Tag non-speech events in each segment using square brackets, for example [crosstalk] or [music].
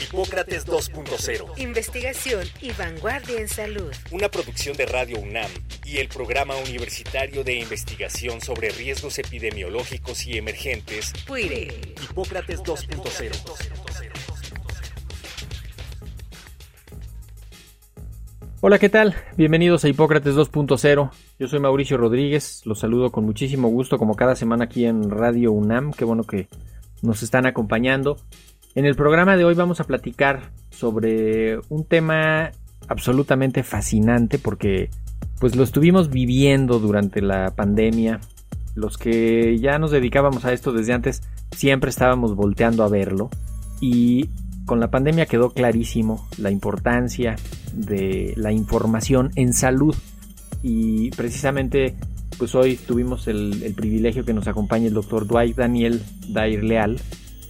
Hipócrates 2.0. Investigación y vanguardia en salud. Una producción de Radio UNAM y el Programa Universitario de Investigación sobre Riesgos Epidemiológicos y Emergentes. PUIRE. Hipócrates 2.0. Hola, ¿qué tal? Bienvenidos a Hipócrates 2.0. Yo soy Mauricio Rodríguez, los saludo con muchísimo gusto como cada semana aquí en Radio UNAM. Qué bueno que nos están acompañando. En el programa de hoy vamos a platicar sobre un tema absolutamente fascinante porque pues lo estuvimos viviendo durante la pandemia. Los que ya nos dedicábamos a esto desde antes siempre estábamos volteando a verlo y con la pandemia quedó clarísimo la importancia de la información en salud y precisamente pues hoy tuvimos el, privilegio que nos acompañe el doctor Dwight Daniel Dair Leal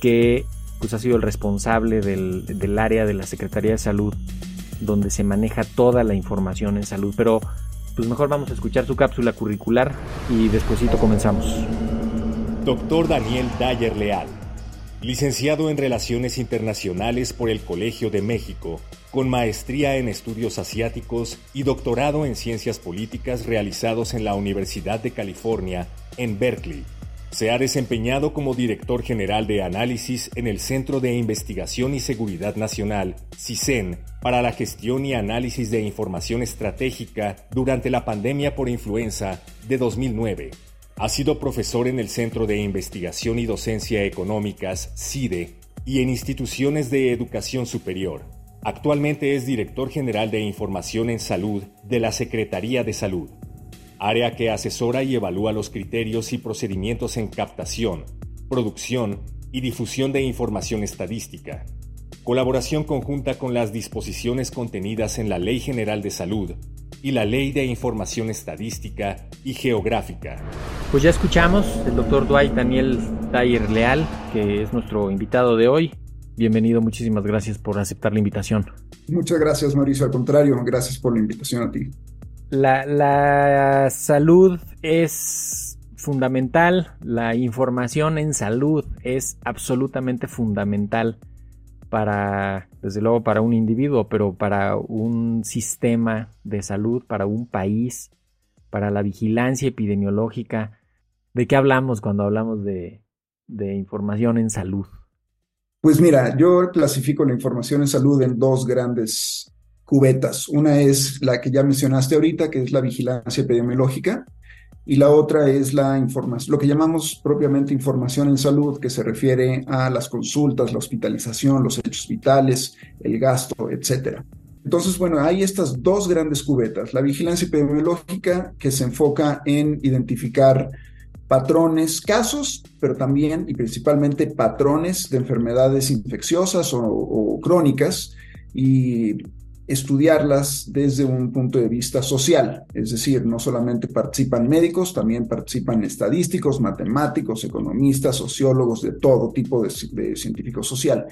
que pues ha sido el responsable del, área de la Secretaría de Salud, donde se maneja toda la información en salud. Pero pues mejor vamos a escuchar su cápsula curricular y despuesito comenzamos. Doctor Daniel Dyer Leal, licenciado en Relaciones Internacionales por el Colegio de México, con maestría en estudios asiáticos y doctorado en ciencias políticas realizados en la Universidad de California en Berkeley se ha desempeñado como director general de análisis en el Centro de Investigación y Seguridad Nacional, CISEN, para la gestión y análisis de información estratégica durante la pandemia por influenza de 2009. Ha sido profesor en el Centro de Investigación y Docencia Económicas, CIDE, y en instituciones de educación superior. Actualmente es director general de Información en Salud de la Secretaría de Salud área que asesora y evalúa los criterios y procedimientos en captación, producción y difusión de información estadística. Colaboración conjunta con las disposiciones contenidas en la Ley General de Salud y la Ley de Información Estadística y Geográfica. Pues ya escuchamos el doctor Dwight Daniel Dyer Leal, que es nuestro invitado de hoy. Bienvenido, muchísimas gracias por aceptar la invitación. Muchas gracias, Mauricio. Al contrario, gracias por la invitación a ti. La, salud es fundamental, la información en salud es absolutamente fundamental para, desde luego, para un individuo, pero para un sistema de salud, para un país, para la vigilancia epidemiológica. ¿De qué hablamos cuando hablamos de, de información en salud? Pues mira, yo clasifico la información en salud en dos grandes cubetas. Una es la que ya mencionaste ahorita, que es la vigilancia epidemiológica, y la otra es la información, lo que llamamos propiamente información en salud, que se refiere a las consultas, la hospitalización, los hechos vitales, el gasto, etcétera. Entonces, bueno, hay estas dos grandes cubetas. La vigilancia epidemiológica, que se enfoca en identificar patrones, casos, pero también y principalmente patrones de enfermedades infecciosas o, o crónicas y estudiarlas desde un punto de vista social, es decir, no solamente participan médicos, también participan estadísticos, matemáticos, economistas, sociólogos, de todo tipo de, científico social.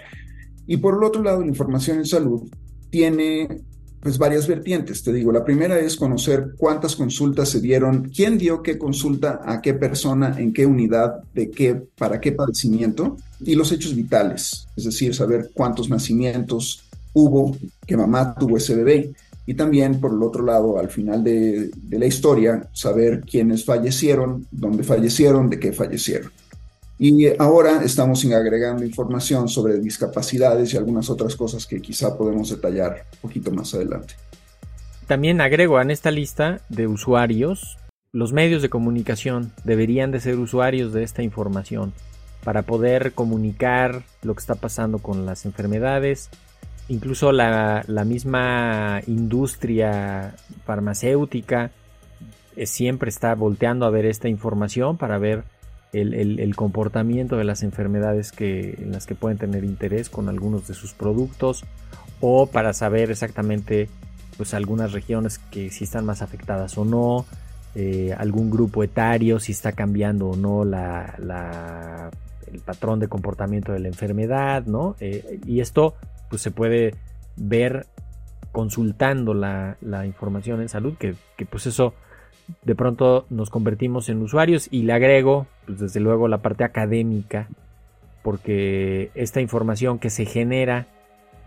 Y por el otro lado, la información en salud tiene pues varias vertientes, te digo, la primera es conocer cuántas consultas se dieron, quién dio qué consulta a qué persona, en qué unidad, de qué, para qué padecimiento, y los hechos vitales, es decir, saber cuántos nacimientos, hubo, que mamá tuvo ese bebé. Y también, por el otro lado, al final de, la historia, saber quiénes fallecieron, dónde fallecieron, de qué fallecieron. Y ahora estamos agregando información sobre discapacidades y algunas otras cosas que quizá podemos detallar un poquito más adelante. También agrego en esta lista de usuarios, los medios de comunicación deberían de ser usuarios de esta información para poder comunicar lo que está pasando con las enfermedades, incluso la, misma industria farmacéutica eh, siempre está volteando a ver esta información para ver el, comportamiento de las enfermedades que, en las que pueden tener interés con algunos de sus productos o para saber exactamente pues algunas regiones que si están más afectadas o no eh, algún grupo etario, si está cambiando o no la, el patrón de comportamiento de la enfermedad, ¿no? Eh, y esto pues se puede ver consultando la, información en salud, que, que, pues eso de pronto nos convertimos en usuarios. Y le agrego pues desde luego la parte académica, porque esta información que se genera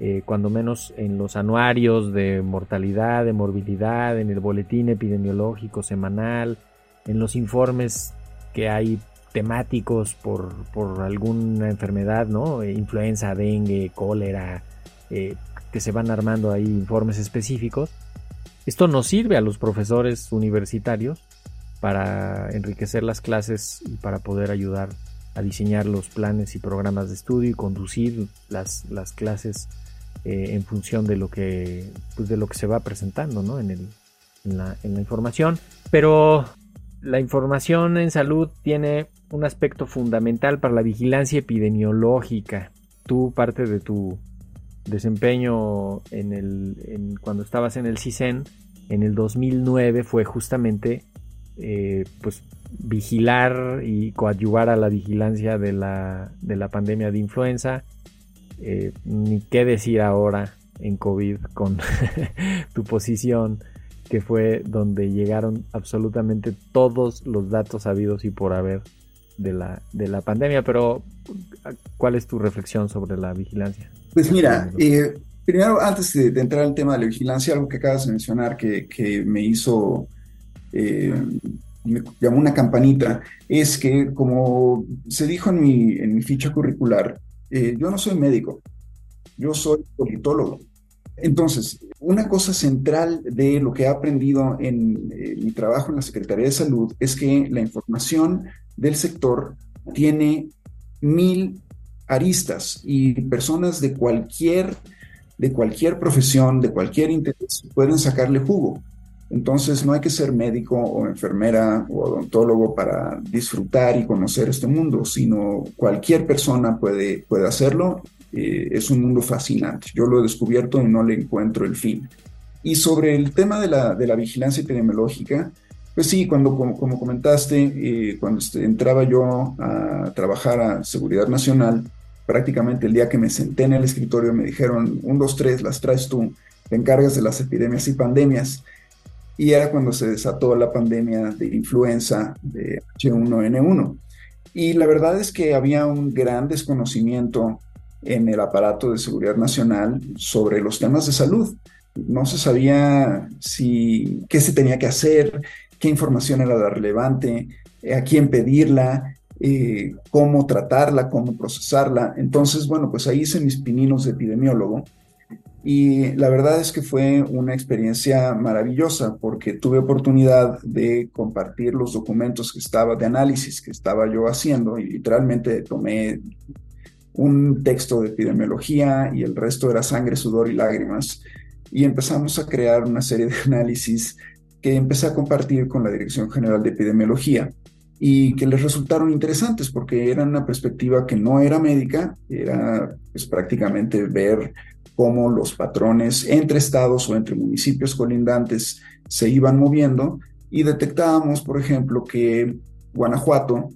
eh, cuando menos en los anuarios de mortalidad, de morbilidad, en el boletín epidemiológico semanal, en los informes que hay temáticos por, alguna enfermedad, ¿no? Influenza, dengue, cólera, eh, que se van armando ahí informes específicos. Esto nos sirve a los profesores universitarios para enriquecer las clases y para poder ayudar a diseñar los planes y programas de estudio y conducir las, las clases eh, en función de lo que pues de lo que se va presentando ¿no? en, el, en, la, en, la, información pero la información en salud tiene un aspecto fundamental para la vigilancia epidemiológica. Tú parte de tu desempeño en el cuando estabas en el CISEN en el 2009 fue justamente eh, pues vigilar y coadyuvar a la vigilancia de la, de la pandemia de influenza. Eh, ni qué decir ahora en COVID con [laughs] tu posición, que fue donde llegaron absolutamente todos los datos habidos y por haber de la, de la pandemia. Pero, ¿cuál es tu reflexión sobre la vigilancia? Pues mira, eh, primero, antes de, entrar al tema de la vigilancia, algo que acabas de mencionar que, que me hizo... Eh, me llamó una campanita, es que como se dijo en mi, en mi ficha curricular, eh, yo no soy médico, yo soy politólogo. Entonces, una cosa central de lo que he aprendido en eh, mi trabajo en la Secretaría de Salud es que la información del sector tiene mil aristas y personas de cualquier, de cualquier profesión, de cualquier interés, pueden sacarle jugo. Entonces no hay que ser médico o enfermera o odontólogo para disfrutar y conocer este mundo, sino cualquier persona puede, puede hacerlo. Eh, es un mundo fascinante. Yo lo he descubierto y no le encuentro el fin. Y sobre el tema de la, de la vigilancia epidemiológica, pues sí, cuando, como, como comentaste, eh, cuando este, entraba yo a trabajar a Seguridad Nacional, prácticamente el día que me senté en el escritorio me dijeron, un, dos, tres, las traes tú, te encargas de las epidemias y pandemias y era cuando se desató la pandemia de influenza de H1N1. Y la verdad es que había un gran desconocimiento en el aparato de seguridad nacional sobre los temas de salud. No se sabía si qué se tenía que hacer, qué información era la relevante, a quién pedirla, eh, cómo tratarla, cómo procesarla. Entonces, bueno, pues ahí hice mis pininos de epidemiólogo y la verdad es que fue una experiencia maravillosa porque tuve oportunidad de compartir los documentos que estaba de análisis que estaba yo haciendo y literalmente tomé un texto de epidemiología y el resto era sangre, sudor y lágrimas. Y empezamos a crear una serie de [laughs] análisis que empecé a compartir con la Dirección General de Epidemiología y que les resultaron interesantes porque eran una perspectiva que no era médica, era pues, prácticamente ver cómo los patrones entre estados o entre municipios colindantes se iban moviendo y detectábamos, por ejemplo, que Guanajuato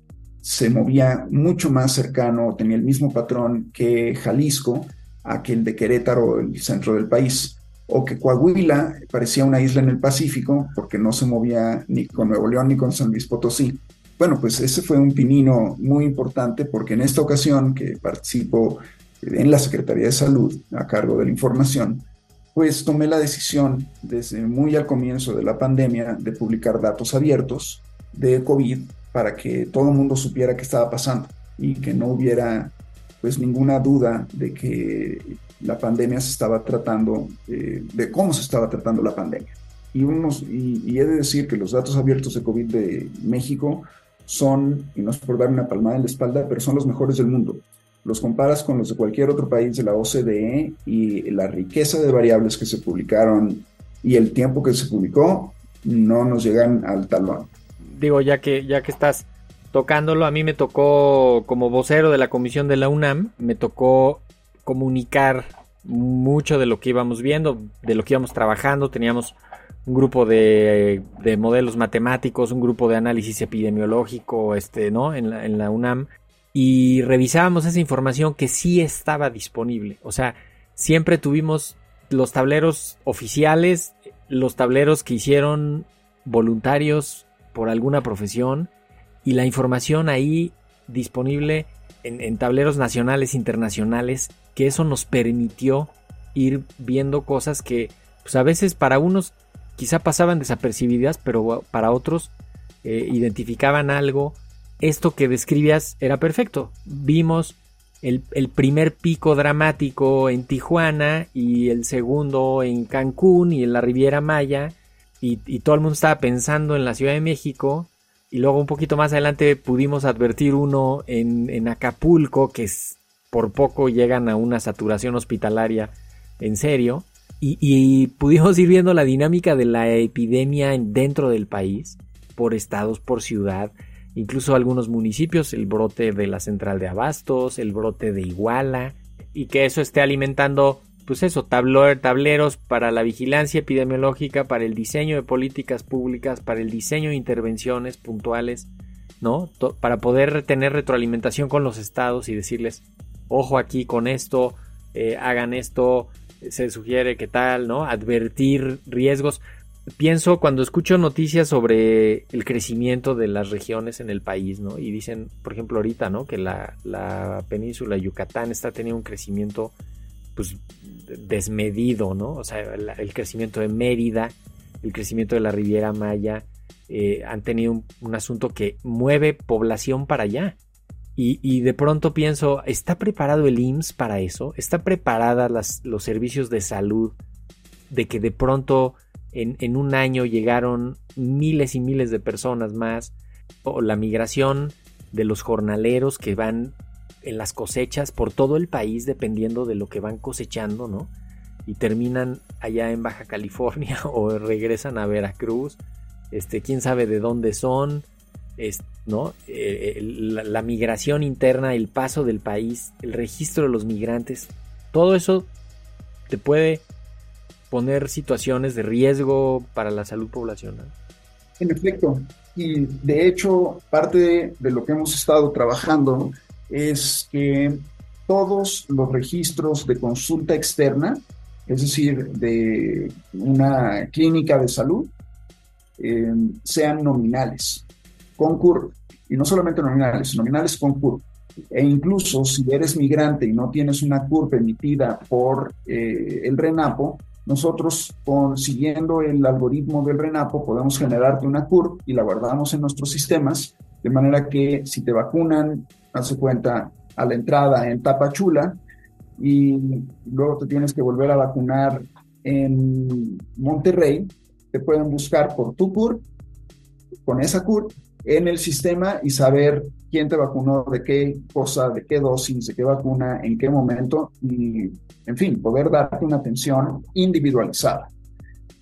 se movía mucho más cercano, tenía el mismo patrón que Jalisco, aquel de Querétaro, el centro del país, o que Coahuila parecía una isla en el Pacífico porque no se movía ni con Nuevo León ni con San Luis Potosí. Bueno, pues ese fue un pinino muy importante porque en esta ocasión que participo en la Secretaría de Salud a cargo de la información, pues tomé la decisión desde muy al comienzo de la pandemia de publicar datos abiertos de COVID para que todo el mundo supiera qué estaba pasando y que no hubiera pues ninguna duda de que la pandemia se estaba tratando, eh, de cómo se estaba tratando la pandemia. Y, unos, y, y, he de decir que los datos abiertos de COVID de México son, y no es por dar una palmada en la espalda, pero son los mejores del mundo los comparas con los de cualquier otro país de la OCDE y la riqueza de variables que se publicaron y el tiempo que se publicó no nos llegan al talón. Digo, ya que, ya que estás tocándolo, a mí me tocó como vocero de la comisión de la UNAM, me tocó comunicar mucho de lo que íbamos viendo, de lo que íbamos trabajando, teníamos un grupo de, modelos matemáticos, un grupo de análisis epidemiológico, este, ¿no? En la, en la UNAM. Y revisábamos esa información que sí estaba disponible. O sea, siempre tuvimos los tableros oficiales, los tableros que hicieron voluntarios por alguna profesión y la información ahí disponible en, tableros nacionales, internacionales, que eso nos permitió ir viendo cosas que pues a veces para unos quizá pasaban desapercibidas, pero para otros eh, identificaban algo. Esto que describías era perfecto. Vimos el, primer pico dramático en Tijuana y el segundo en Cancún y en la Riviera Maya y, todo el mundo estaba pensando en la Ciudad de México y luego un poquito más adelante pudimos advertir uno en, Acapulco que por poco llegan a una saturación hospitalaria en serio y, y, pudimos ir viendo la dinámica de la epidemia dentro del país por estados, por ciudad incluso algunos municipios, el brote de la central de Abastos, el brote de Iguala, y que eso esté alimentando, pues eso, tableros para la vigilancia epidemiológica, para el diseño de políticas públicas, para el diseño de intervenciones puntuales, ¿no? para poder tener retroalimentación con los estados y decirles, ojo aquí con esto, eh, hagan esto, se sugiere que tal, ¿no? Advertir riesgos pienso cuando escucho noticias sobre el crecimiento de las regiones en el país, ¿no? Y dicen, por ejemplo, ahorita, ¿no? Que la, la península Yucatán está teniendo un crecimiento, pues, desmedido, ¿no? O sea, el, crecimiento de Mérida, el crecimiento de la Riviera Maya, eh, han tenido un, un, asunto que mueve población para allá. Y, y, de pronto pienso, ¿está preparado el IMSS para eso? ¿Está preparada las, los servicios de salud de que de pronto en, un año llegaron miles y miles de personas más, o la migración de los jornaleros que van en las cosechas por todo el país dependiendo de lo que van cosechando, ¿no? Y terminan allá en Baja California [laughs] o regresan a Veracruz, este, quién sabe de dónde son, ¿no? Eh, la migración interna, el paso del país, el registro de los migrantes, todo eso te puede poner situaciones de riesgo para la salud poblacional. En efecto, y de hecho parte de, lo que hemos estado trabajando es que todos los registros de consulta externa, es decir, de una clínica de salud, eh, sean nominales, con curva. Y no solamente nominales, nominales con curva. E incluso si eres migrante y no tienes una curva emitida por eh, el RENAPO, nosotros, siguiendo el algoritmo del RENAPO, podemos generarte una curva y la guardamos en nuestros sistemas, de manera que si te vacunan, hace cuenta a la entrada en Tapachula y luego te tienes que volver a vacunar en Monterrey, te pueden buscar por tu CUR, con esa CUR, en el sistema y saber quién te vacunó, de qué cosa, de qué dosis, de qué vacuna, en qué momento y, en fin, poder darte una atención individualizada.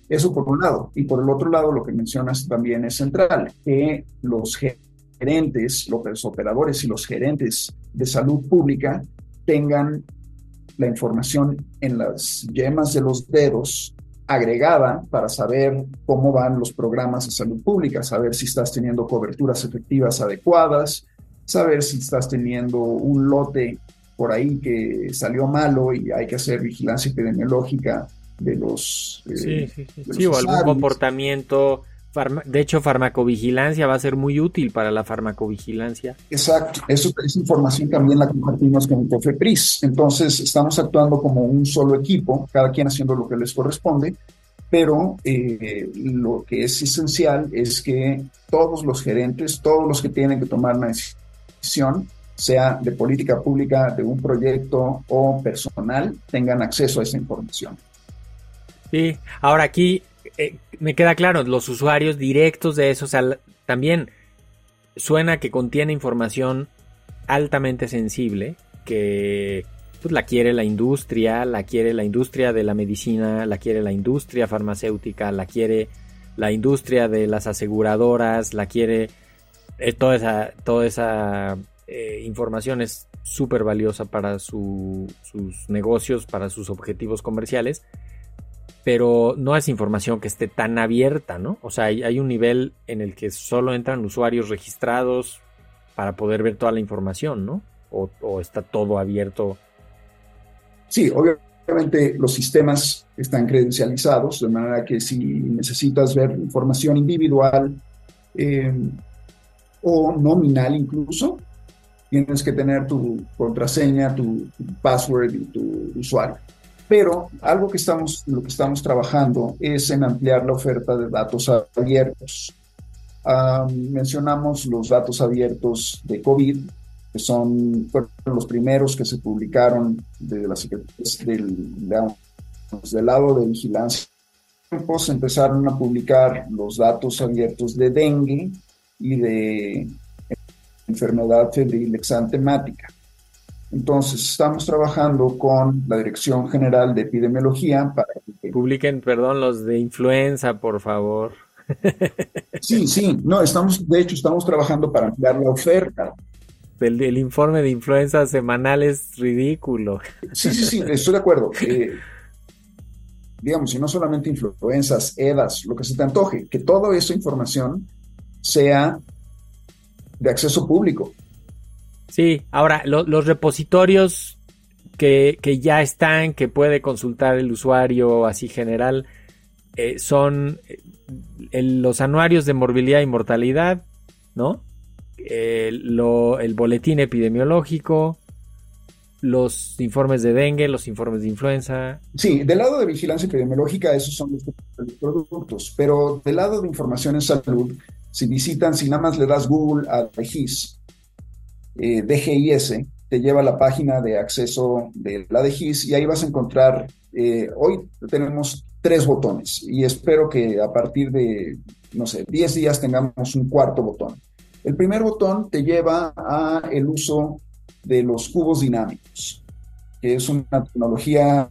Eso por un lado. Y por el otro lado, lo que mencionas también es central, que los gerentes, los operadores y los gerentes de salud pública tengan la información en las yemas de los dedos agregada para saber cómo van los programas de salud pública, saber si estás teniendo coberturas efectivas adecuadas, saber si estás teniendo un lote por ahí que salió malo y hay que hacer vigilancia epidemiológica de los... Eh, sí, sí, sí. o algún comportamiento... De hecho, farmacovigilancia va a ser muy útil para la farmacovigilancia. Exacto, eso, esa información también la compartimos con COFEPRIS. Entonces, estamos actuando como un solo equipo, cada quien haciendo lo que les corresponde, pero eh, lo que es esencial es que todos los gerentes, todos los que tienen que tomar una decisión, sea de política pública, de un proyecto o personal, tengan acceso a esa información. Sí, ahora aquí eh, me queda claro, los usuarios directos de eso, o sea, también suena que contiene información altamente sensible, que pues, la quiere la industria, la quiere la industria de la medicina, la quiere la industria farmacéutica, la quiere la industria de las aseguradoras, la quiere eh, toda esa, toda esa eh, información es súper valiosa para sus negocios, para sus objetivos comerciales pero no es información que esté tan abierta, ¿no? O sea, hay, un nivel en el que solo entran usuarios registrados para poder ver toda la información, ¿no? O, está todo abierto. Sí, obviamente los sistemas están credencializados, de manera que si necesitas ver información individual eh, o nominal incluso, tienes que tener tu contraseña, tu, password y tu usuario. Pero algo que estamos, lo que estamos trabajando es en ampliar la oferta de datos abiertos. mencionamos los datos abiertos de COVID, que son los primeros que se publicaron de la, del, del lado de vigilancia. Se empezaron a publicar los datos abiertos de dengue y de enfermedad febril exantemática. Entonces, estamos trabajando con la Dirección General de Epidemiología para que... Publiquen, perdón, los de influenza, por favor. Sí, sí, no, estamos, de hecho, estamos trabajando para ampliar la oferta. El, informe de influenza semanal es ridículo. Sí, sí, sí, estoy de acuerdo. Eh, digamos, y no solamente influencias, EDAS, lo que se te antoje, que toda esa información sea de acceso público. Sí, ahora los repositorios que, ya están, que puede consultar el usuario así general, eh, son eh, los anuarios de morbilidad y mortalidad, ¿no? el boletín epidemiológico, los informes de dengue, los informes de influenza. Sí, del lado de vigilancia epidemiológica, esos son los, productos, pero del lado de información en salud, si visitan, si nada más le das Google a DGIS, eh, DGIS, te lleva a la página de acceso de la DGIS y ahí vas a encontrar, eh, hoy tenemos tres botones y espero que a partir de, no sé, 10 días tengamos un cuarto botón. El primer botón te lleva a el uso de los cubos dinámicos, que es una tecnología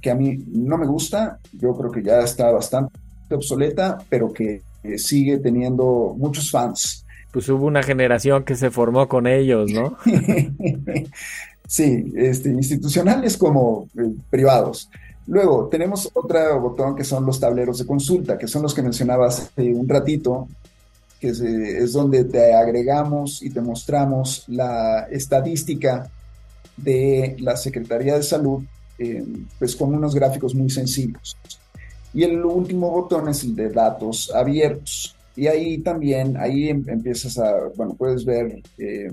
que a mí no me gusta, yo creo que ya está bastante obsoleta, pero que sigue teniendo muchos fans. Pues hubo una generación que se formó con ellos, ¿no? [laughs] sí, este, institucionales como eh, privados. Luego tenemos otro botón que son los tableros de consulta, que son los que mencionabas hace un ratito, que es, donde te agregamos y te mostramos la estadística de la Secretaría de Salud, eh, pues con unos gráficos muy sencillos. Y el último botón es el de datos abiertos. Y ahí también, ahí em, empiezas a, bueno, puedes ver, eh,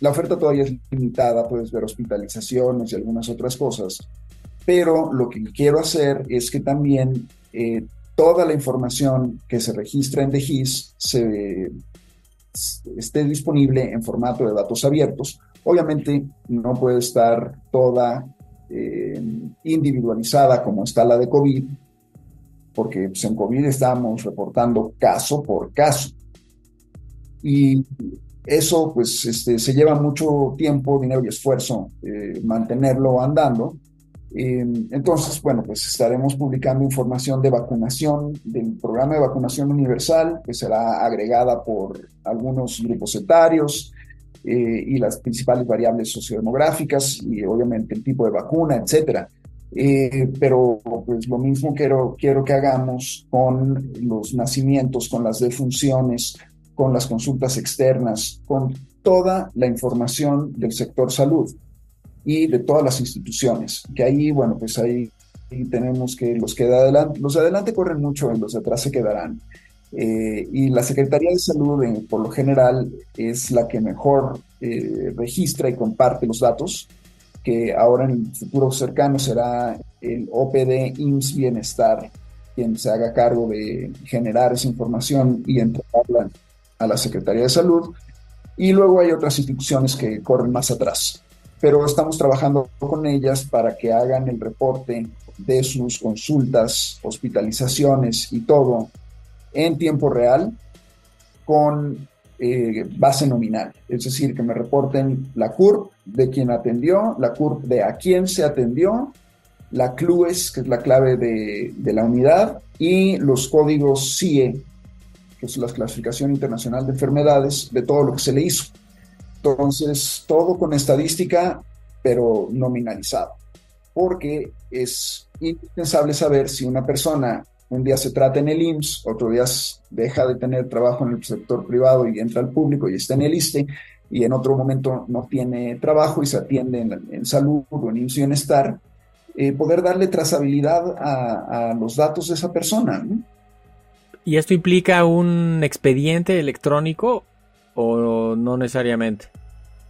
la oferta todavía es limitada, puedes ver hospitalizaciones y algunas otras cosas, pero lo que quiero hacer es que también eh, toda la información que se registra en DGIS se, esté disponible en formato de datos abiertos. Obviamente no puede estar toda eh, individualizada como está la de COVID, porque pues, en COVID estamos reportando caso por caso. Y eso pues este, se lleva mucho tiempo, dinero y esfuerzo eh, mantenerlo andando. Eh, entonces, bueno, pues estaremos publicando información de vacunación, del programa de vacunación universal, que será agregada por algunos grupos etarios eh, y las principales variables sociodemográficas y obviamente el tipo de vacuna, etcétera. Eh, pero pues lo mismo quiero, quiero que hagamos con los nacimientos, con las defunciones, con las consultas externas, con toda la información del sector salud y de todas las instituciones, que ahí, bueno, pues ahí, tenemos que los que de adelante, los de adelante corren mucho y los de atrás se quedarán. Eh, y la Secretaría de Salud, por lo general, es la que mejor eh, registra y comparte los datos que ahora en el futuro cercano será el OPD IMSS Bienestar quien se haga cargo de generar esa información y entregarla a la Secretaría de Salud. Y luego hay otras instituciones que corren más atrás. Pero estamos trabajando con ellas para que hagan el reporte de sus consultas, hospitalizaciones y todo en tiempo real con eh, base nominal, es decir, que me reporten la CURP de quien atendió, la CURP de a quién se atendió, la CLUES, que es la clave de, la unidad, y los códigos CIE, que es la clasificación internacional de enfermedades, de todo lo que se le hizo. Entonces, todo con estadística, pero nominalizado. porque es indispensable saber si una persona un día se trata en el IMSS, otro día deja de tener trabajo en el sector privado y entra al público y está en el ISTE, y en otro momento no tiene trabajo y se atiende en, salud o en IMSS Bienestar, eh, poder darle trazabilidad a, los datos de esa persona. ¿Y esto implica un expediente electrónico o no necesariamente?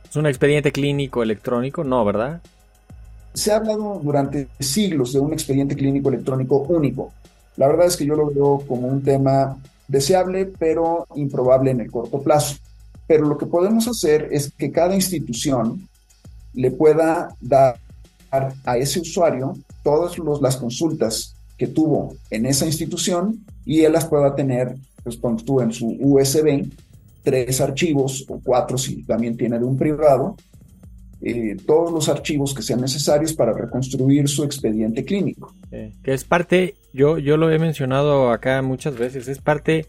¿Es un expediente clínico electrónico? No, ¿verdad? Se ha hablado durante siglos de un expediente clínico electrónico único. La verdad es que yo lo veo como un tema deseable, pero improbable en el corto plazo. Pero lo que podemos hacer es que cada institución le pueda dar a ese usuario todas las consultas que tuvo en esa institución y él las pueda tener, pues cuando tú en su USB, tres archivos o cuatro si también tiene de un privado, eh, todos los archivos que sean necesarios para reconstruir su expediente clínico. que es parte, yo, yo lo he mencionado acá muchas veces, es parte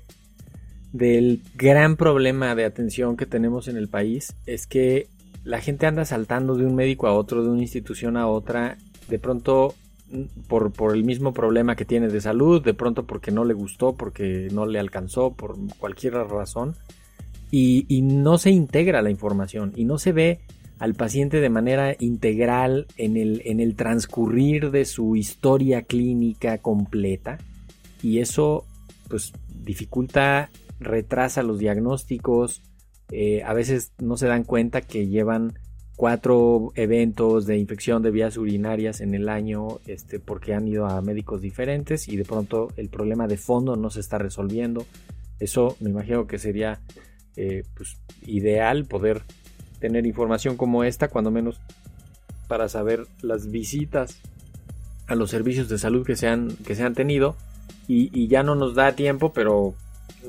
del gran problema de atención que tenemos en el país, es que la gente anda saltando de un médico a otro, de una institución a otra, de pronto mm, por, por, el mismo problema que tiene de salud, de pronto porque no le gustó, porque no le alcanzó, por cualquier razón, y, y no se integra la información y no se ve al paciente de manera integral en el, en el transcurrir de su historia clínica completa y eso pues dificulta, retrasa los diagnósticos, eh, a veces no se dan cuenta que llevan cuatro eventos de infección de vías urinarias en el año este, porque han ido a médicos diferentes y de pronto el problema de fondo no se está resolviendo. Eso me imagino que sería eh, pues, ideal poder tener información como esta, cuando menos para saber las visitas a los servicios de salud que se han, que se han tenido. Y, ya no nos da tiempo, pero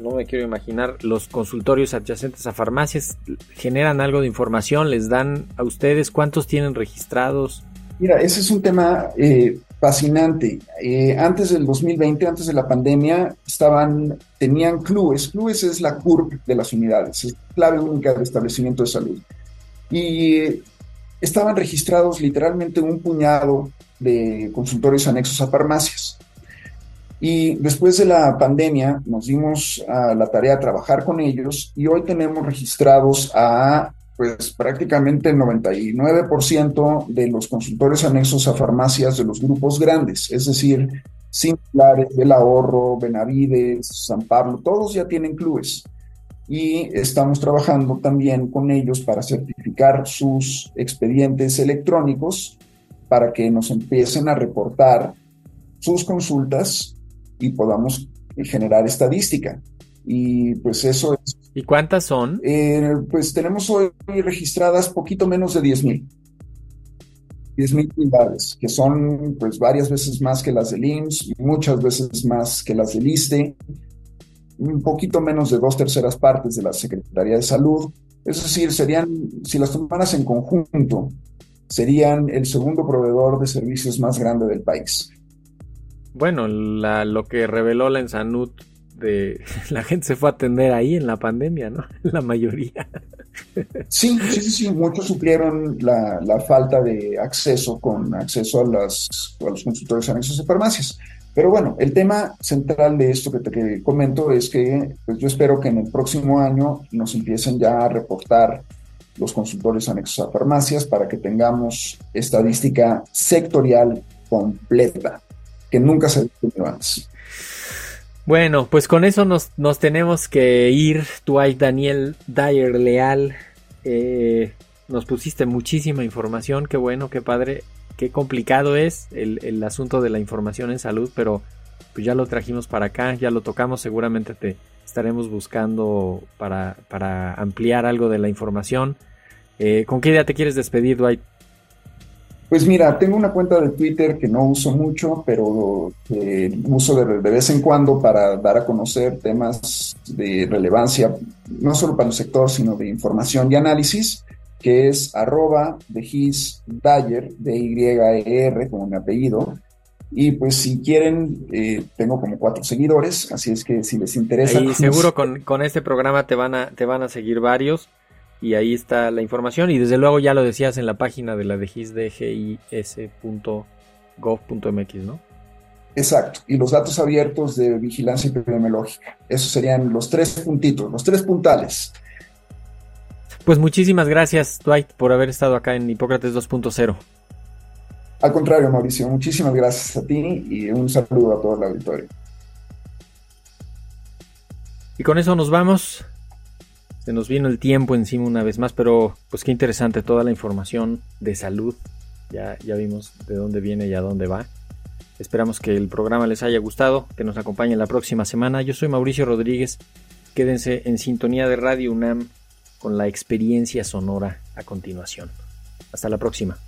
no me quiero imaginar, los consultorios adyacentes a farmacias generan algo de información, les dan a ustedes cuántos tienen registrados. Mira, ese es un tema eh, fascinante. Eh, antes del 2020, antes de la pandemia, estaban, tenían clues. Clues es la CURP de las unidades, es clave única de establecimiento de salud y estaban registrados literalmente un puñado de consultorios anexos a farmacias. Y después de la pandemia nos dimos a la tarea de trabajar con ellos y hoy tenemos registrados a pues prácticamente el 99% de los consultorios anexos a farmacias de los grupos grandes, es decir, Similares, del Ahorro, Benavides, San Pablo, todos ya tienen clubes y estamos trabajando también con ellos para certificar sus expedientes electrónicos para que nos empiecen a reportar sus consultas y podamos generar estadística. Y pues eso es. ¿Y cuántas son? Eh, pues tenemos hoy registradas poquito menos de 10 mil. 10 mil unidades, que son pues varias veces más que las del IMSS, muchas veces más que las del ISTE, un poquito menos de dos terceras partes de la Secretaría de Salud. Es decir, serían, si las tomaras en conjunto, serían el segundo proveedor de servicios más grande del país. Bueno, lo que reveló la Ensanut de [laughs] la gente se fue a atender ahí en la pandemia, ¿no? [laughs] La mayoría. Sí, sí, sí, sí. Muchos suplieron la, falta de acceso con acceso a, las, a los consultores anexos de farmacias. Pero bueno, el tema central de esto que te comento es que pues yo espero que en el próximo año nos empiecen ya a reportar los consultores anexos a farmacias para que tengamos estadística sectorial completa, que nunca se ha tenido antes. Bueno, pues con eso nos, tenemos que ir. Tú hay Daniel Dyer Leal. Eh, nos pusiste muchísima información, qué bueno, qué padre qué complicado es el, asunto de la información en salud, pero pues ya lo trajimos para acá, ya lo tocamos, seguramente te estaremos buscando para, ampliar algo de la información. Eh, ¿Con qué idea te quieres despedir, Dwight? Pues mira, tengo una cuenta de Twitter que no uso mucho, pero eh, uso de, vez en cuando para dar a conocer temas de relevancia, no solo para el sector, sino de información y análisis que es arroba de his Dyer, de Y-E-R, como mi apellido. Y pues si quieren, eh, tengo como cuatro seguidores, así es que si les interesa. Y [laughs] pues, seguro con, con, este programa te van, a, te van a seguir varios y ahí está la información. Y desde luego ya lo decías en la página de la de GIS, gov.mx, ¿no? Exacto, y los datos abiertos de vigilancia epidemiológica. Esos serían los tres puntitos, los tres puntales. Pues muchísimas gracias, Dwight, por haber estado acá en Hipócrates 2.0. Al contrario, Mauricio, muchísimas gracias a ti y un saludo a todo el auditorio. Y con eso nos vamos. Se nos vino el tiempo encima una vez más, pero pues qué interesante toda la información de salud. Ya, ya vimos de dónde viene y a dónde va. Esperamos que el programa les haya gustado, que nos acompañen la próxima semana. Yo soy Mauricio Rodríguez. Quédense en sintonía de Radio UNAM con la experiencia sonora a continuación. Hasta la próxima.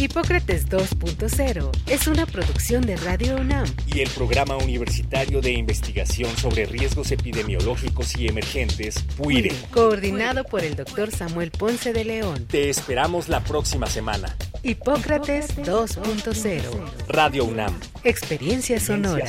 Hipócrates 2.0 es una producción de Radio UNAM y el Programa Universitario de Investigación sobre Riesgos Epidemiológicos y Emergentes, PUIRE, coordinado por el doctor Samuel Ponce de León. Te esperamos la próxima semana. Hipócrates 2.0 Radio UNAM. Experiencia sonora.